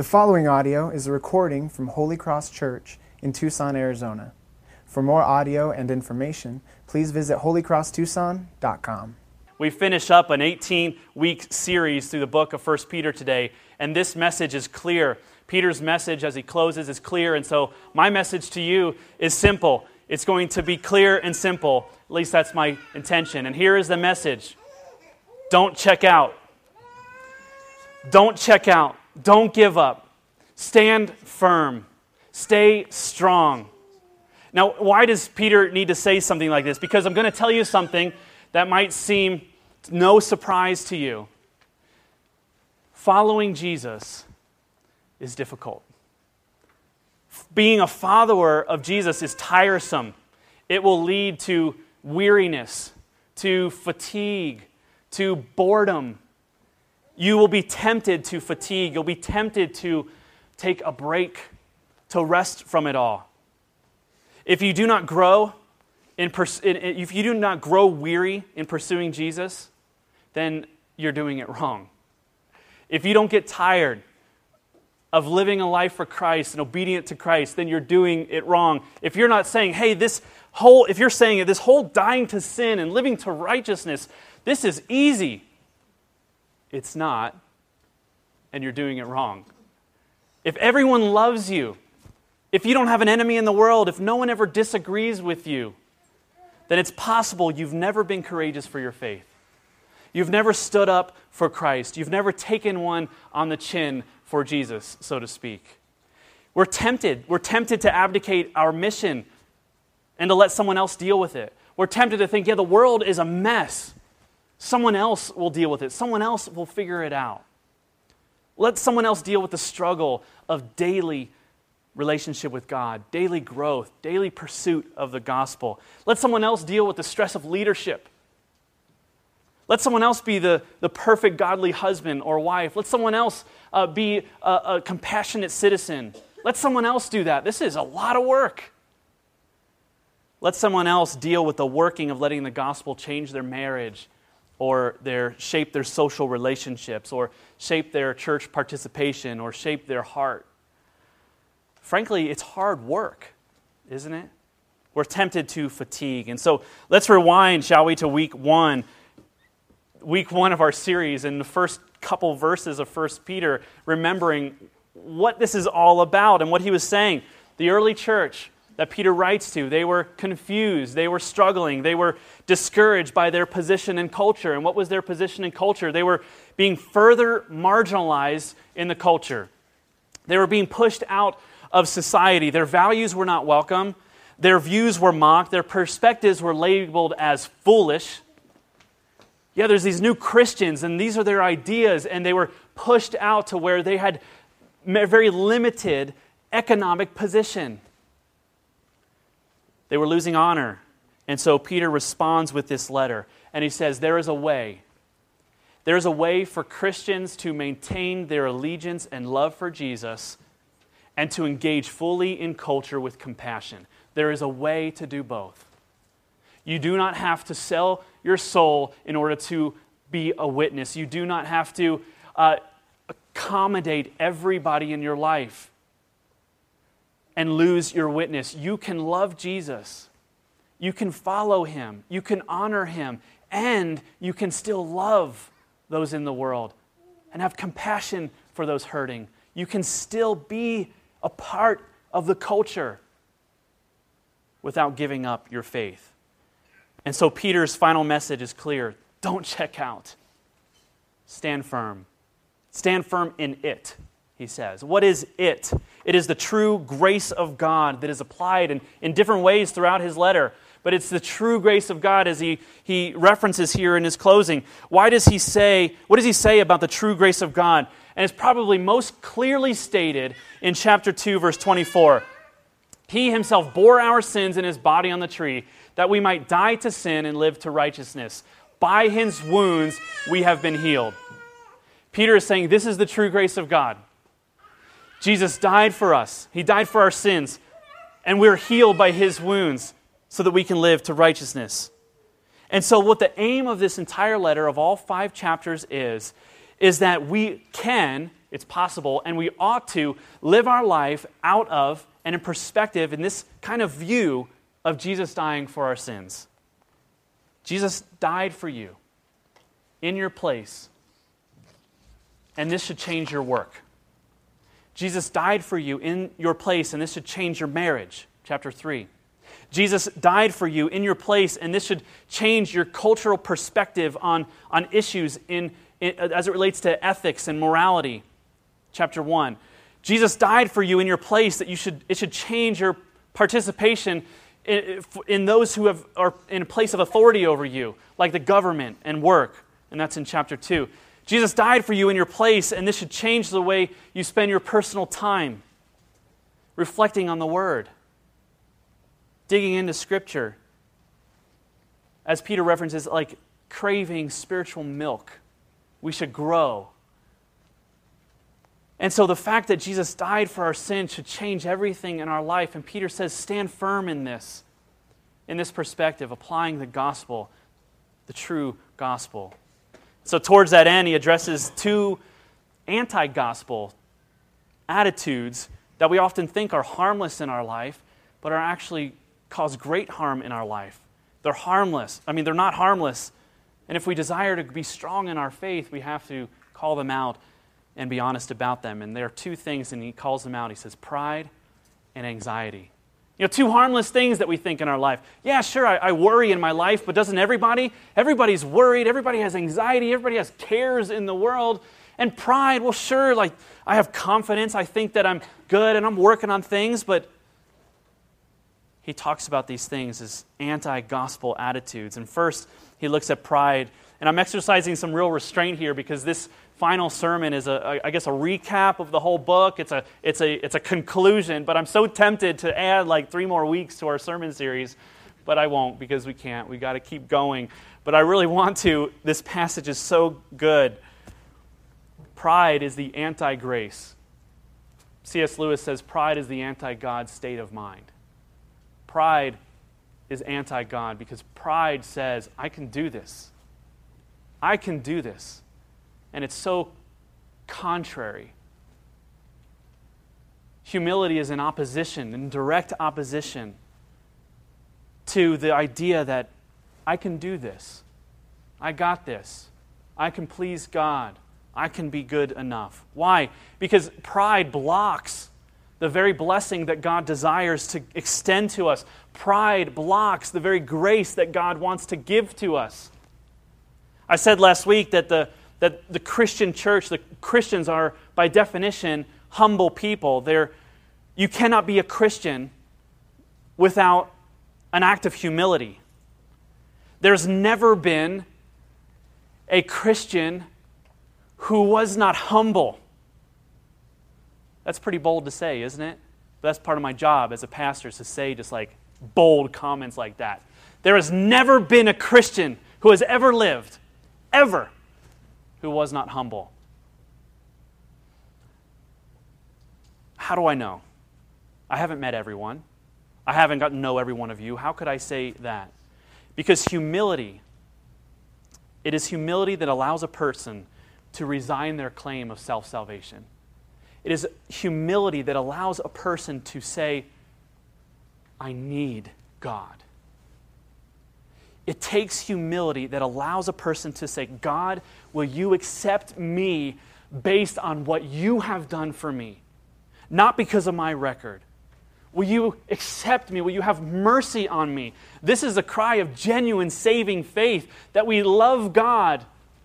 The following audio is a recording from Holy Cross Church in Tucson, Arizona. For more audio and information, please visit holycrosstucson.com. We finish up an 18 week series through the book of 1 Peter today, and this message is clear. Peter's message as he closes is clear, and so my message to you is simple. It's going to be clear and simple. At least that's my intention. And here is the message Don't check out. Don't check out. Don't give up. Stand firm. Stay strong. Now, why does Peter need to say something like this? Because I'm going to tell you something that might seem no surprise to you. Following Jesus is difficult. Being a follower of Jesus is tiresome. It will lead to weariness, to fatigue, to boredom, you will be tempted to fatigue. You'll be tempted to take a break, to rest from it all. If you do not grow, in if you do not grow weary in pursuing Jesus, then you're doing it wrong. If you don't get tired of living a life for Christ and obedient to Christ, then you're doing it wrong. If you're not saying, hey, this whole, if you're saying this whole dying to sin and living to righteousness, this is easy, it's not, and you're doing it wrong. If everyone loves you, if you don't have an enemy in the world, if no one ever disagrees with you, then it's possible you've never been courageous for your faith. You've never stood up for Christ. You've never taken one on the chin for Jesus, so to speak. We're tempted. We're tempted to abdicate our mission and to let someone else deal with it. We're tempted to think, yeah, the world is a mess. Someone else will deal with it, someone else will figure it out. Let someone else deal with the struggle of daily relationship with God, daily growth, daily pursuit of the gospel. Let someone else deal with the stress of leadership. Let someone else be the, the perfect godly husband or wife. Let someone else uh, be a, a compassionate citizen. Let someone else do that. This is a lot of work. Let someone else deal with the working of letting the gospel change their marriage or their, shape their social relationships, or shape their church participation, or shape their heart. Frankly, it's hard work, isn't it? We're tempted to fatigue. And so let's rewind, shall we, to week one, week one of our series, in the first couple verses of 1 Peter, remembering what this is all about and what he was saying. The early church, that Peter writes to. They were confused, they were struggling, they were discouraged by their position in culture. And what was their position in culture? They were being further marginalized in the culture. They were being pushed out of society. Their values were not welcome. Their views were mocked. Their perspectives were labeled as foolish. Yeah, there's these new Christians, and these are their ideas, and they were pushed out to where they had very limited economic position. They were losing honor. And so Peter responds with this letter. And he says, There is a way. There is a way for Christians to maintain their allegiance and love for Jesus and to engage fully in culture with compassion. There is a way to do both. You do not have to sell your soul in order to be a witness. You do not have to uh, accommodate everybody in your life and lose your witness. You can love Jesus, you can follow him, you can honor him, and you can still love those in the world and have compassion for those hurting. You can still be a part of the culture without giving up your faith. And so Peter's final message is clear don't check out, stand firm. Stand firm in it he says. What is it? It is the true grace of God that is applied in, in different ways throughout his letter. But it's the true grace of God as he, he references here in his closing. Why does he say, what does he say about the true grace of God? And it's probably most clearly stated in chapter 2, verse 24. He himself bore our sins in his body on the tree, that we might die to sin and live to righteousness. By his wounds we have been healed. Peter is saying this is the true grace of God. Jesus died for us, He died for our sins, and we're healed by His wounds so that we can live to righteousness. And so, what the aim of this entire letter, of all five chapters, is, is that we can, it's possible, and we ought to live our life out of and in perspective in this kind of view of Jesus dying for our sins. Jesus died for you in your place, and this should change your work. Jesus died for you in your place, and this should change your marriage. Chapter 3. Jesus died for you in your place, and this should change your cultural perspective on, on issues in, in, as it relates to ethics and morality. Chapter 1. Jesus died for you in your place, that you should, it should change your participation in, in those who have, are in a place of authority over you, like the government and work. And that's in chapter 2. Jesus died for you in your place, and this should change the way you spend your personal time reflecting on the Word, digging into Scripture. As Peter references, like craving spiritual milk. We should grow. And so the fact that Jesus died for our sins should change everything in our life. And Peter says, stand firm in this, in this perspective, applying the gospel, the true gospel. So, towards that end, he addresses two anti gospel attitudes that we often think are harmless in our life, but are actually cause great harm in our life. They're harmless. I mean, they're not harmless. And if we desire to be strong in our faith, we have to call them out and be honest about them. And there are two things, and he calls them out. He says, pride and anxiety. You know, two harmless things that we think in our life. Yeah, sure, I, I, worry in my life, but doesn't everybody? Everybody's worried. Everybody has anxiety. Everybody has cares in the world. And pride, well, sure, like I have confidence. I think that I'm good and I'm working on things, but he talks about these things as anti gospel attitudes. And first, he looks at pride. And I'm exercising some real restraint here because this final sermon is, a, I guess, a recap of the whole book. It's a, it's, a, it's a conclusion, but I'm so tempted to add like three more weeks to our sermon series, but I won't because we can't. we got to keep going. But I really want to. This passage is so good. Pride is the anti grace. C.S. Lewis says pride is the anti God state of mind. Pride is anti God because pride says, I can do this. I can do this and it's so contrary. Humility is in opposition, in direct opposition to the idea that I can do this. I got this. I can please God. I can be good enough. Why? Because pride blocks the very blessing that God desires to extend to us. Pride blocks the very grace that God wants to give to us. I said last week that the that the Christian church, the Christians are, by definition, humble people. They're, you cannot be a Christian without an act of humility. There's never been a Christian who was not humble. That's pretty bold to say, isn't it? But that's part of my job as a pastor is to say just like bold comments like that. There has never been a Christian who has ever lived, ever, who was not humble. How do I know? I haven't met everyone. I haven't gotten to know every one of you. How could I say that? Because humility, it is humility that allows a person to resign their claim of self salvation. It is humility that allows a person to say, I need God. It takes humility that allows a person to say, God, will you accept me based on what you have done for me, not because of my record? Will you accept me? Will you have mercy on me? This is a cry of genuine saving faith that we love God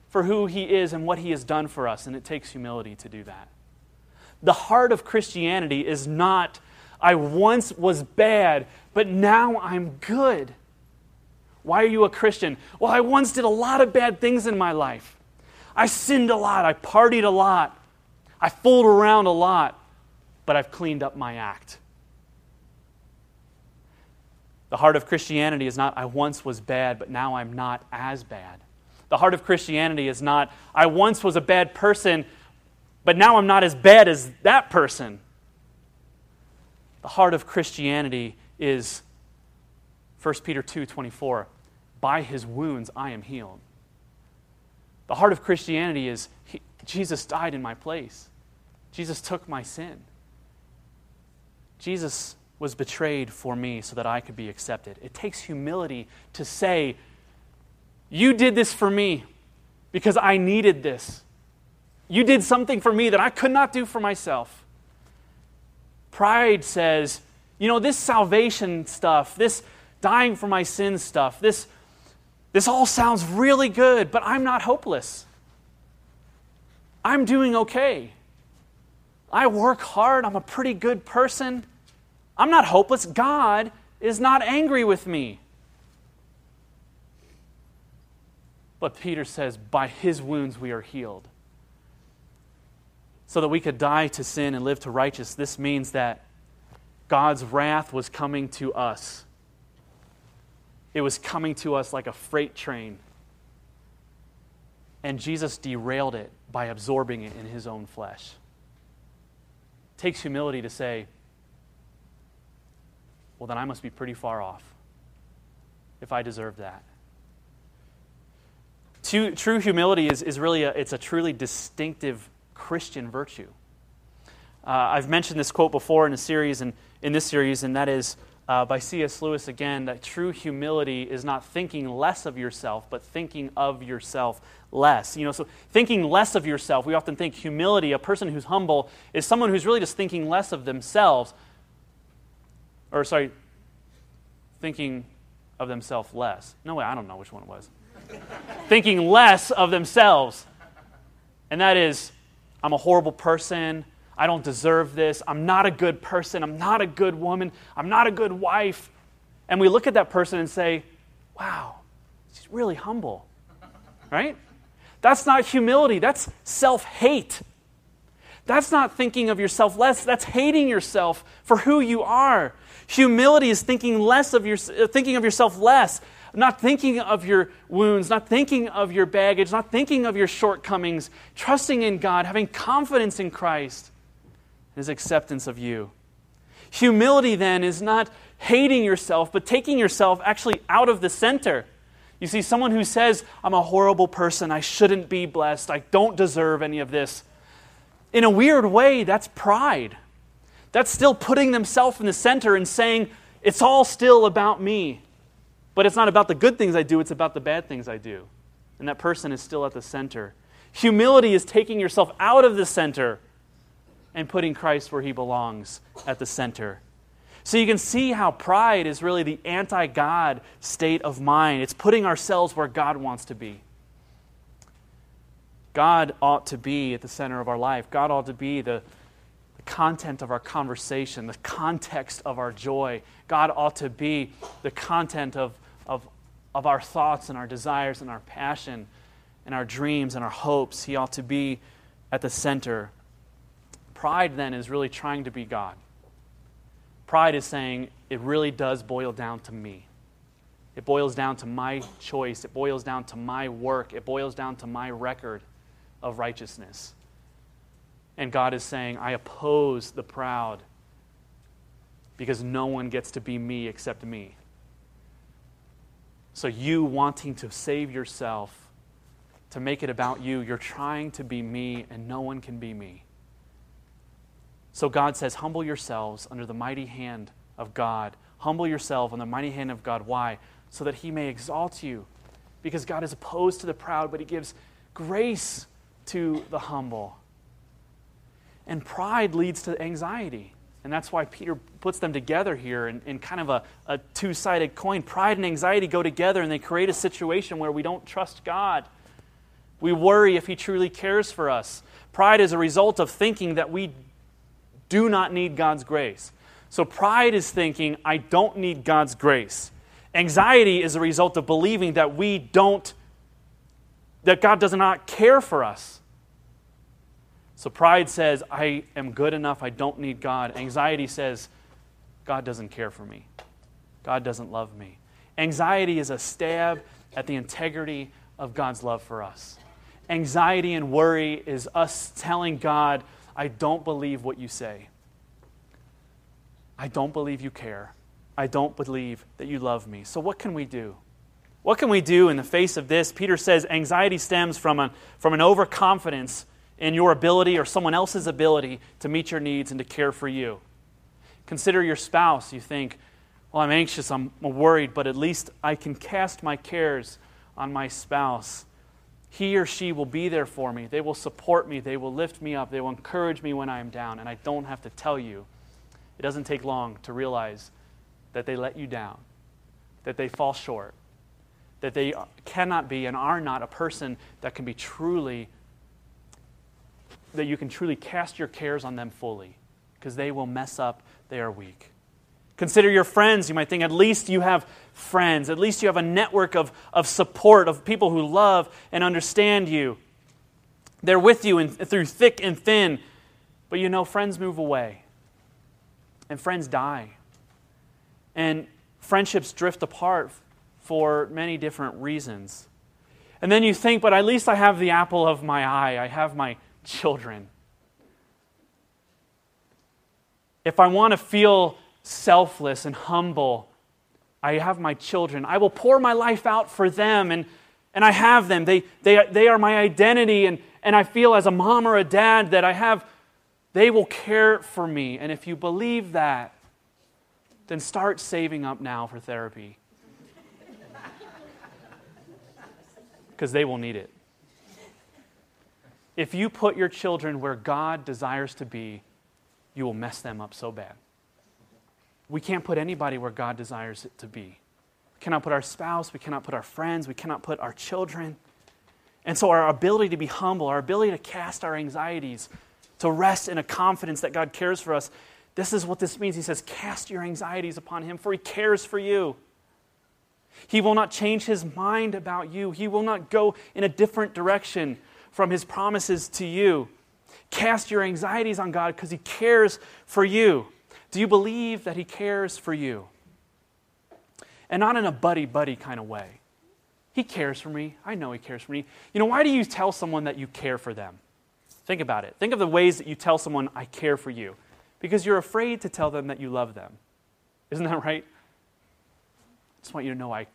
for who He is and what He has done for us, and it takes humility to do that. The heart of Christianity is not, I once was bad, but now I'm good. Why are you a Christian? Well, I once did a lot of bad things in my life. I sinned a lot. I partied a lot. I fooled around a lot. But I've cleaned up my act. The heart of Christianity is not, I once was bad, but now I'm not as bad. The heart of Christianity is not, I once was a bad person, but now I'm not as bad as that person. The heart of Christianity is 1 Peter 2 24 by his wounds I am healed. The heart of Christianity is he, Jesus died in my place, Jesus took my sin. Jesus was betrayed for me so that I could be accepted. It takes humility to say, You did this for me because I needed this. You did something for me that I could not do for myself. Pride says, You know, this salvation stuff, this dying for my sin stuff, this, this all sounds really good, but I'm not hopeless. I'm doing okay. I work hard. I'm a pretty good person. I'm not hopeless. God is not angry with me. But Peter says, by his wounds we are healed. So that we could die to sin and live to righteousness, this means that God's wrath was coming to us. It was coming to us like a freight train. And Jesus derailed it by absorbing it in his own flesh. It takes humility to say, well, then I must be pretty far off if I deserve that. True humility is, is really a, it's a truly distinctive Christian virtue. Uh, I've mentioned this quote before in a series and in this series, and that is uh, by C.S. Lewis again that true humility is not thinking less of yourself, but thinking of yourself less. You know, so thinking less of yourself, we often think humility, a person who's humble, is someone who's really just thinking less of themselves or sorry, thinking of themselves less. No way, I don't know which one it was. thinking less of themselves. And that is, I'm a horrible person. I don't deserve this. I'm not a good person. I'm not a good woman. I'm not a good wife. And we look at that person and say, wow, she's really humble. Right? That's not humility, that's self hate. That's not thinking of yourself less, that's hating yourself for who you are. Humility is thinking less of your, uh, thinking of yourself less, not thinking of your wounds, not thinking of your baggage, not thinking of your shortcomings, trusting in God, having confidence in Christ, His acceptance of you. Humility then is not hating yourself, but taking yourself actually out of the center. You see, someone who says, I'm a horrible person, I shouldn't be blessed, I don't deserve any of this. In a weird way, that's pride. That's still putting themselves in the center and saying, it's all still about me. But it's not about the good things I do, it's about the bad things I do. And that person is still at the center. Humility is taking yourself out of the center and putting Christ where he belongs at the center. So you can see how pride is really the anti God state of mind. It's putting ourselves where God wants to be. God ought to be at the center of our life. God ought to be the, content of our conversation, the context of our joy. God ought to be the content of, of, of our thoughts and our desires and our passion and our dreams and our hopes. He ought to be at the center. Pride, then, is really trying to be God. Pride is saying, it really does boil down to me. It boils down to my choice. It boils down to my work. It boils down to my record of righteousness. And God is saying, I oppose the proud because no one gets to be me except me. So, you wanting to save yourself, to make it about you, you're trying to be me, and no one can be me. So, God says, Humble yourselves under the mighty hand of God. Humble yourself under the mighty hand of God. Why? So that He may exalt you. Because God is opposed to the proud, but He gives grace to the humble. And pride leads to anxiety. And that's why Peter puts them together here in, in kind of a, a two sided coin. Pride and anxiety go together, and they create a situation where we don't trust God. We worry if He truly cares for us. Pride is a result of thinking that we do not need God's grace. So pride is thinking, I don't need God's grace. Anxiety is a result of believing that we don't, that God does not care for us. So pride says, I am good enough, I don't need God. Anxiety says, God doesn't care for me, God doesn't love me. Anxiety is a stab at the integrity of God's love for us. Anxiety and worry is us telling God, I don't believe what you say. I don't believe you care. I don't believe that you love me. So, what can we do? What can we do in the face of this? Peter says anxiety stems from, a, from an overconfidence in your ability or someone else's ability to meet your needs and to care for you. Consider your spouse. You think, well, I'm anxious, I'm worried, but at least I can cast my cares on my spouse. He or she will be there for me. They will support me. They will lift me up. They will encourage me when I am down. And I don't have to tell you. It doesn't take long to realize that they let you down, that they fall short, that they cannot be and are not a person that can be truly, that you can truly cast your cares on them fully, because they will mess up, they are weak. Consider your friends. You might think at least you have friends, at least you have a network of, of support, of people who love and understand you. They're with you in, through thick and thin. But you know, friends move away, and friends die. And friendships drift apart for many different reasons. And then you think, but at least I have the apple of my eye, I have my children. If I want to feel selfless and humble, I have my children. I will pour my life out for them, and, and I have them. They, they, they are my identity, and, and I feel as a mom or a dad that I have, they will care for me. And if you believe that, then start saving up now for therapy. because they will need it. If you put your children where God desires to be, you will mess them up so bad. We can't put anybody where God desires it to be. We cannot put our spouse, we cannot put our friends, we cannot put our children. And so, our ability to be humble, our ability to cast our anxieties, to rest in a confidence that God cares for us, this is what this means. He says, Cast your anxieties upon Him, for He cares for you. He will not change his mind about you. He will not go in a different direction from his promises to you. Cast your anxieties on God because he cares for you. Do you believe that he cares for you? And not in a buddy buddy kind of way. He cares for me. I know he cares for me. You know, why do you tell someone that you care for them? Think about it. Think of the ways that you tell someone, I care for you. Because you're afraid to tell them that you love them. Isn't that right? I just want you to know I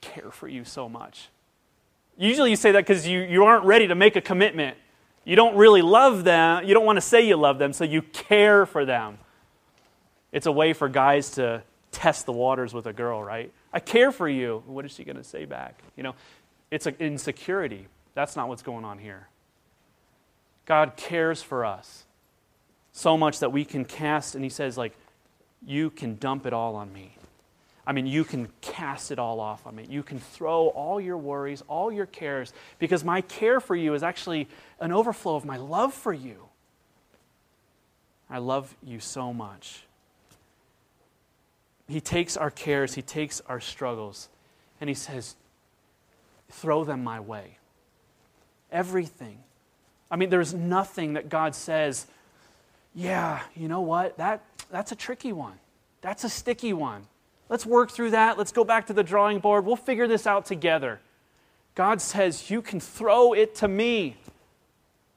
care for you so much. Usually you say that because you, you aren't ready to make a commitment. You don't really love them. You don't want to say you love them, so you care for them. It's a way for guys to test the waters with a girl, right? I care for you. What is she going to say back? You know, it's an insecurity. That's not what's going on here. God cares for us so much that we can cast, and He says, like, you can dump it all on me. I mean, you can cast it all off on me. You can throw all your worries, all your cares, because my care for you is actually an overflow of my love for you. I love you so much. He takes our cares, He takes our struggles, and He says, throw them my way. Everything. I mean, there's nothing that God says, yeah, you know what? That, that's a tricky one. That's a sticky one. Let's work through that. Let's go back to the drawing board. We'll figure this out together. God says, You can throw it to me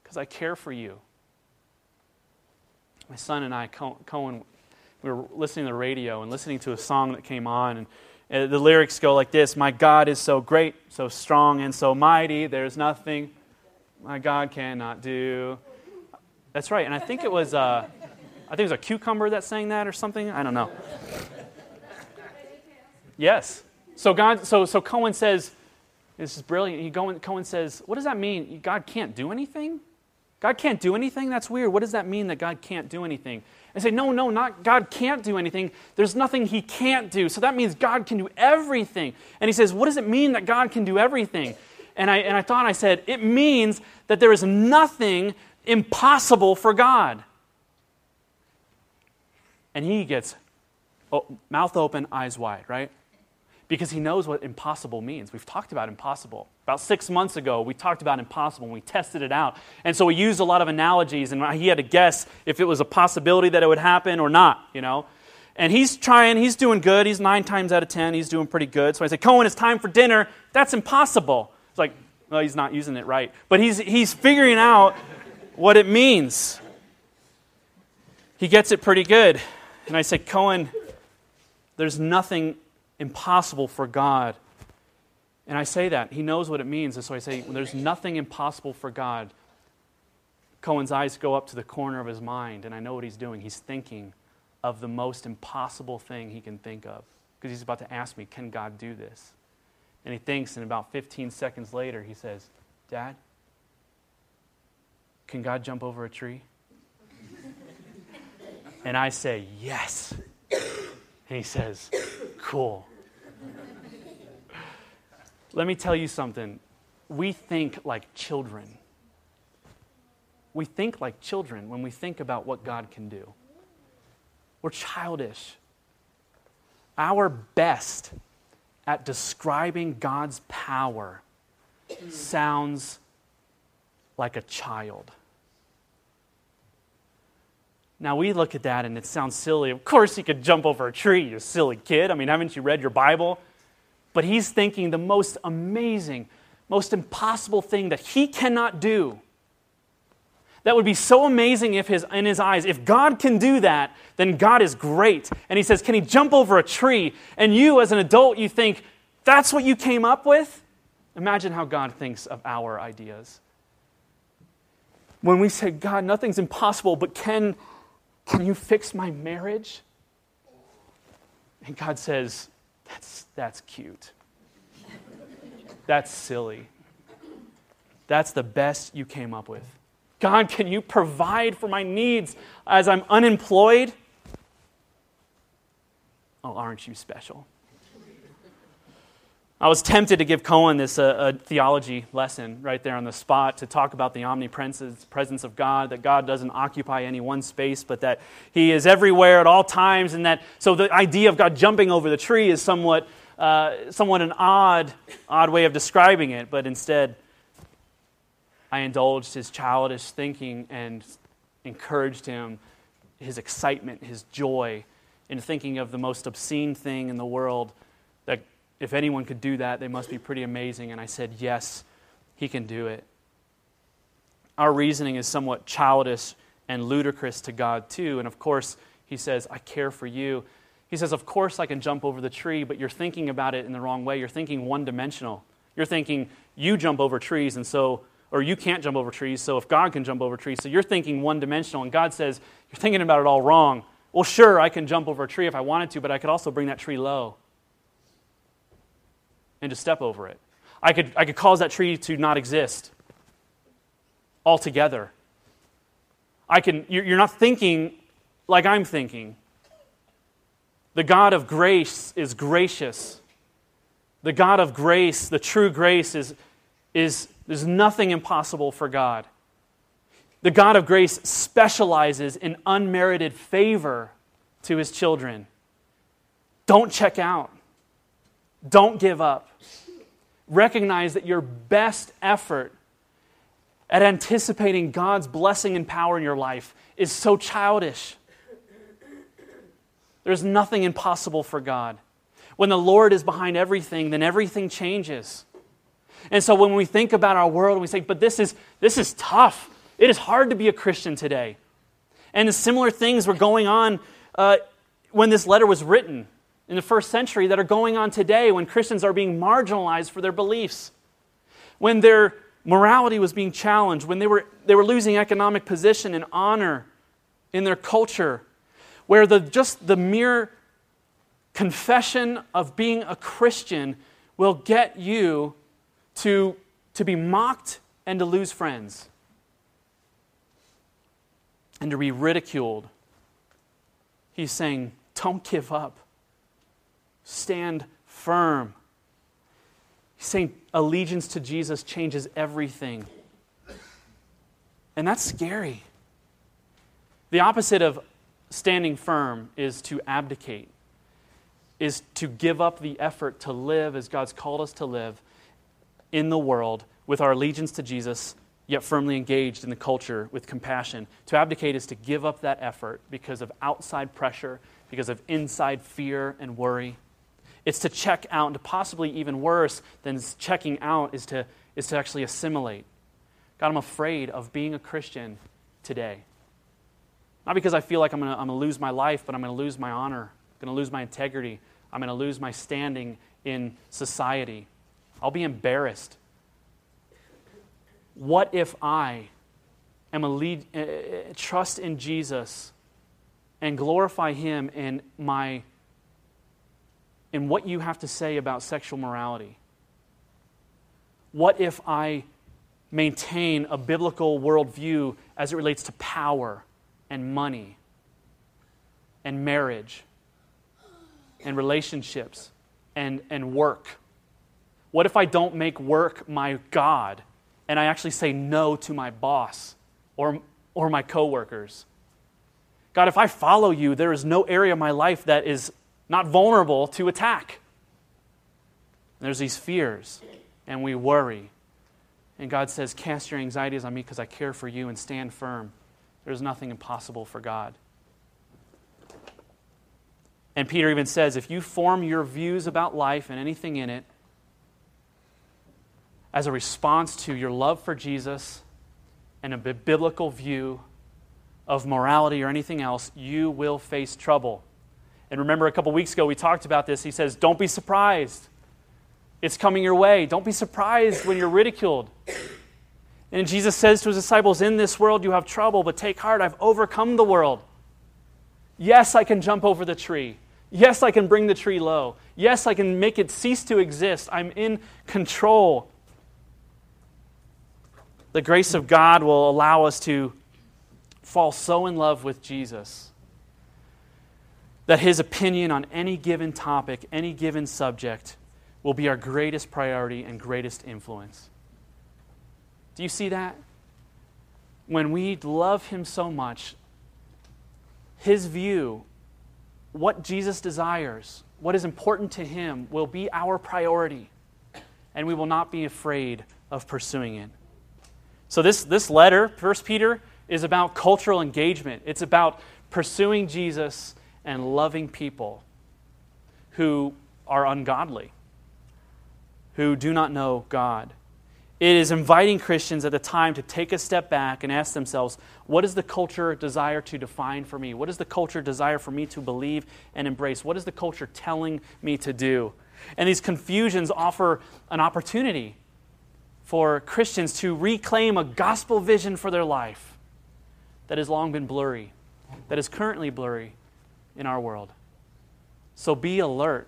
because I care for you. My son and I, Cohen, we were listening to the radio and listening to a song that came on, and the lyrics go like this My God is so great, so strong, and so mighty, there's nothing my God cannot do. That's right, and I think it was, uh, I think it was a cucumber that sang that or something. I don't know. Yes. So God, so so Cohen says, this is brilliant. He Cohen, Cohen says, what does that mean? God can't do anything? God can't do anything? That's weird. What does that mean that God can't do anything? I say, no, no, not God can't do anything. There's nothing he can't do. So that means God can do everything. And he says, what does it mean that God can do everything? And I, and I thought, I said, it means that there is nothing impossible for God. And he gets oh, mouth open, eyes wide, right? Because he knows what impossible means. We've talked about impossible. About six months ago, we talked about impossible and we tested it out. And so we used a lot of analogies, and he had to guess if it was a possibility that it would happen or not, you know. And he's trying, he's doing good. He's nine times out of ten, he's doing pretty good. So I say, Cohen, it's time for dinner. That's impossible. It's like, well, he's not using it right. But he's, he's figuring out what it means. He gets it pretty good. And I say, Cohen, there's nothing impossible for God. And I say that. He knows what it means. And so I say, there's nothing impossible for God. Cohen's eyes go up to the corner of his mind, and I know what he's doing. He's thinking of the most impossible thing he can think of because he's about to ask me, Can God do this? And he thinks, and about 15 seconds later, he says, Dad, can God jump over a tree? and I say, Yes. And he says, Cool. Let me tell you something. We think like children. We think like children when we think about what God can do. We're childish. Our best at describing God's power sounds like a child. Now we look at that and it sounds silly. Of course, he could jump over a tree, you silly kid. I mean, haven't you read your Bible? But he's thinking the most amazing, most impossible thing that he cannot do. That would be so amazing if his, in his eyes. If God can do that, then God is great. And he says, Can he jump over a tree? And you, as an adult, you think, That's what you came up with? Imagine how God thinks of our ideas. When we say, God, nothing's impossible, but can, can you fix my marriage? And God says, that's, that's cute. That's silly. That's the best you came up with. God, can you provide for my needs as I'm unemployed? Oh, aren't you special? I was tempted to give Cohen this uh, a theology lesson right there on the spot to talk about the omnipresence of God, that God doesn't occupy any one space, but that He is everywhere at all times, and that so the idea of God jumping over the tree is somewhat, uh, somewhat an odd, odd way of describing it. But instead, I indulged his childish thinking and encouraged him, his excitement, his joy in thinking of the most obscene thing in the world if anyone could do that, they must be pretty amazing. And I said, Yes, he can do it. Our reasoning is somewhat childish and ludicrous to God, too. And of course, he says, I care for you. He says, Of course, I can jump over the tree, but you're thinking about it in the wrong way. You're thinking one dimensional. You're thinking, You jump over trees, and so, or you can't jump over trees, so if God can jump over trees, so you're thinking one dimensional. And God says, You're thinking about it all wrong. Well, sure, I can jump over a tree if I wanted to, but I could also bring that tree low and to step over it. I could, I could cause that tree to not exist altogether. I can, you're not thinking like I'm thinking. The God of grace is gracious. The God of grace, the true grace, is, is there's nothing impossible for God. The God of grace specializes in unmerited favor to his children. Don't check out. Don't give up. Recognize that your best effort at anticipating God's blessing and power in your life is so childish. There's nothing impossible for God. When the Lord is behind everything, then everything changes. And so when we think about our world, we say, but this is, this is tough. It is hard to be a Christian today. And similar things were going on uh, when this letter was written in the first century that are going on today when Christians are being marginalized for their beliefs, when their morality was being challenged, when they were, they were losing economic position and honor in their culture, where the, just the mere confession of being a Christian will get you to, to be mocked and to lose friends and to be ridiculed. He's saying, don't give up. Stand firm. He's saying allegiance to Jesus changes everything. And that's scary. The opposite of standing firm is to abdicate, is to give up the effort to live as God's called us to live in the world with our allegiance to Jesus, yet firmly engaged in the culture with compassion. To abdicate is to give up that effort because of outside pressure, because of inside fear and worry. It's to check out, and to possibly even worse than checking out is to, is to actually assimilate. God, I'm afraid of being a Christian today. Not because I feel like I'm going to lose my life, but I'm going to lose my honor, I'm going to lose my integrity, I'm going to lose my standing in society. I'll be embarrassed. What if I am a lead, uh, trust in Jesus and glorify Him in my in what you have to say about sexual morality? What if I maintain a biblical worldview as it relates to power and money and marriage and relationships and, and work? What if I don't make work my God and I actually say no to my boss or, or my coworkers? God, if I follow you, there is no area of my life that is not vulnerable to attack. There's these fears, and we worry. And God says, Cast your anxieties on me because I care for you and stand firm. There's nothing impossible for God. And Peter even says, if you form your views about life and anything in it as a response to your love for Jesus and a biblical view of morality or anything else, you will face trouble. And remember, a couple weeks ago, we talked about this. He says, Don't be surprised. It's coming your way. Don't be surprised when you're ridiculed. And Jesus says to his disciples, In this world you have trouble, but take heart, I've overcome the world. Yes, I can jump over the tree. Yes, I can bring the tree low. Yes, I can make it cease to exist. I'm in control. The grace of God will allow us to fall so in love with Jesus that his opinion on any given topic, any given subject, will be our greatest priority and greatest influence. Do you see that? When we love him so much, his view, what Jesus desires, what is important to him, will be our priority, and we will not be afraid of pursuing it. So, this, this letter, 1 Peter, is about cultural engagement. It's about pursuing Jesus and loving people who are ungodly, who do not know God. It is inviting Christians at the time to take a step back and ask themselves, what does the culture desire to define for me? What does the culture desire for me to believe and embrace? What is the culture telling me to do? And these confusions offer an opportunity for Christians to reclaim a gospel vision for their life that has long been blurry, that is currently blurry in our world. So be alert.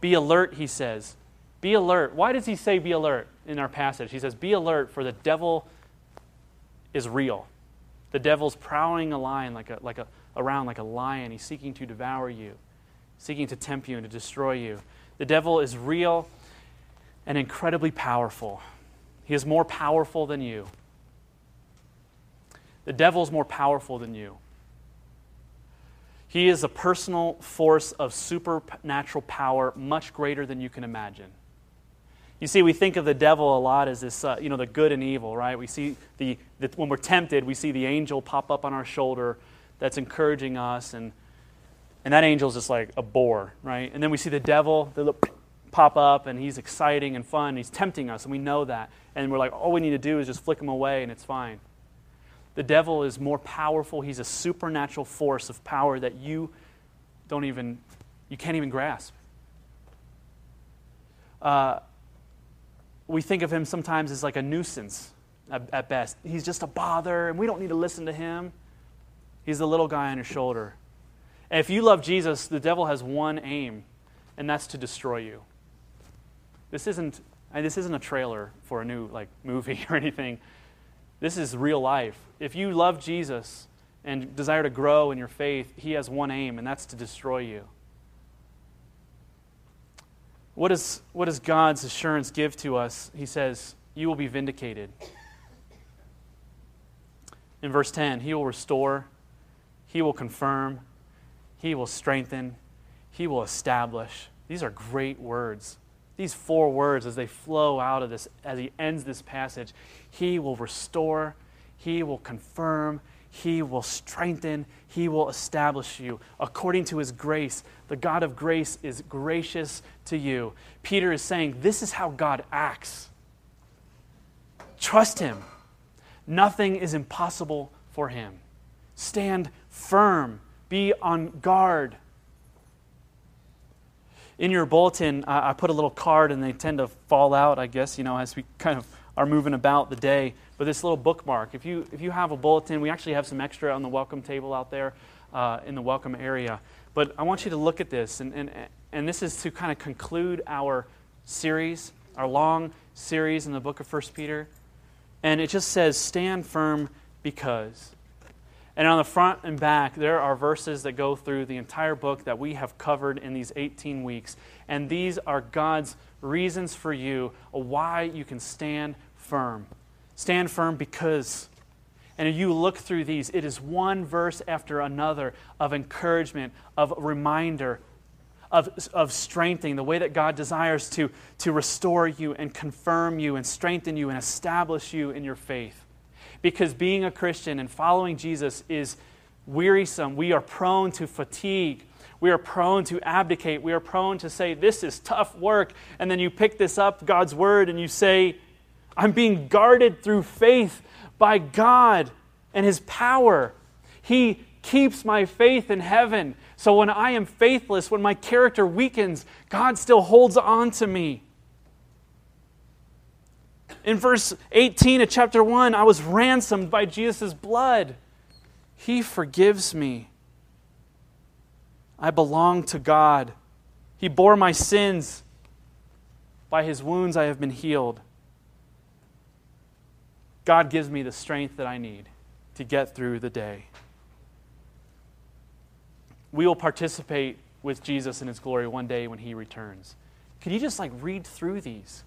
Be alert, he says. Be alert. Why does he say be alert in our passage? He says, Be alert, for the devil is real. The devil's prowling a lion like a, like a, around like a lion. He's seeking to devour you, seeking to tempt you and to destroy you. The devil is real and incredibly powerful. He is more powerful than you. The devil's more powerful than you. He is a personal force of supernatural power, much greater than you can imagine. You see, we think of the devil a lot as this, uh, you know, the good and evil, right? We see the, the, when we're tempted, we see the angel pop up on our shoulder that's encouraging us, and, and that angel's just like a bore, right? And then we see the devil the, pop up, and he's exciting and fun, and he's tempting us, and we know that. And we're like, all we need to do is just flick him away, and it's fine. The devil is more powerful. He's a supernatural force of power that you don't even, you can't even grasp. Uh, we think of him sometimes as like a nuisance at, at, best. He's just a bother, and we don't need to listen to him. He's the little guy on your shoulder. And if you love Jesus, the devil has one aim, and that's to destroy you. This isn't, this isn't a trailer for a new like movie or anything. This is real life. If you love Jesus and desire to grow in your faith, He has one aim, and that's to destroy you. What, is, what does God's assurance give to us? He says, You will be vindicated. In verse 10, He will restore, He will confirm, He will strengthen, He will establish. These are great words these four words as they flow out of this, as he ends this passage, he will restore, he will confirm, he will strengthen, he will establish you according to his grace. The God of grace is gracious to you. Peter is saying, This is how God acts. Trust him. Nothing is impossible for him. Stand firm, be on guard. In your bulletin, I, I put a little card, and they tend to fall out, I guess, you know, as we kind of are moving about the day. But this little bookmark, if you, if you have a bulletin, we actually have some extra on the welcome table out there uh, in the welcome area. But I want you to look at this, and, and, and this is to kind of conclude our series, our long series in the book of 1 Peter. And it just says, Stand firm because. And on the front and back, there are verses that go through the entire book that we have covered in these 18 weeks. And these are God's reasons for you why you can stand firm. Stand firm because. And you look through these, it is one verse after another of encouragement, of reminder, of, of strengthening, the way that God desires to, to restore you and confirm you and strengthen you and establish you in your faith. Because being a Christian and following Jesus is wearisome. We are prone to fatigue. We are prone to abdicate. We are prone to say, This is tough work. And then you pick this up, God's word, and you say, I'm being guarded through faith by God and His power. He keeps my faith in heaven. So when I am faithless, when my character weakens, God still holds on to me. In verse 18 of chapter 1, I was ransomed by Jesus' blood. He forgives me. I belong to God. He bore my sins. By his wounds, I have been healed. God gives me the strength that I need to get through the day. We will participate with Jesus in his glory one day when he returns. Can you just like read through these?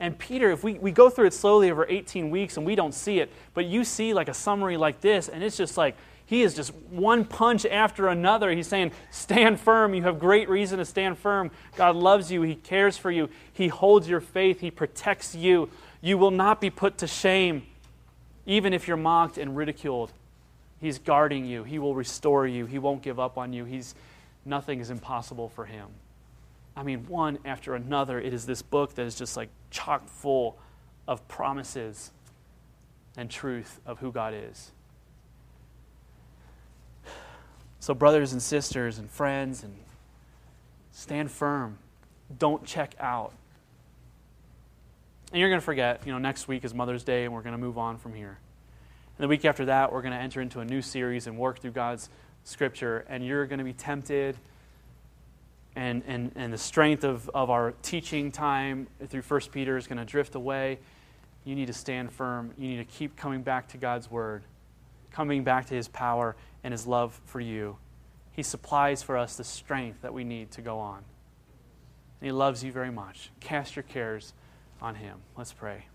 And Peter, if we, we go through it slowly over 18 weeks and we don't see it, but you see like a summary like this, and it's just like he is just one punch after another. He's saying, Stand firm. You have great reason to stand firm. God loves you. He cares for you. He holds your faith. He protects you. You will not be put to shame. Even if you're mocked and ridiculed, He's guarding you. He will restore you. He won't give up on you. He's, nothing is impossible for Him. I mean, one after another, it is this book that is just like chock full of promises and truth of who God is. So, brothers and sisters and friends, and stand firm. Don't check out. And you're going to forget, you know, next week is Mother's Day, and we're going to move on from here. And the week after that, we're going to enter into a new series and work through God's Scripture, and you're going to be tempted. And, and, and the strength of, of our teaching time through 1 Peter is going to drift away. You need to stand firm. You need to keep coming back to God's Word, coming back to His power and His love for you. He supplies for us the strength that we need to go on. And He loves you very much. Cast your cares on Him. Let's pray.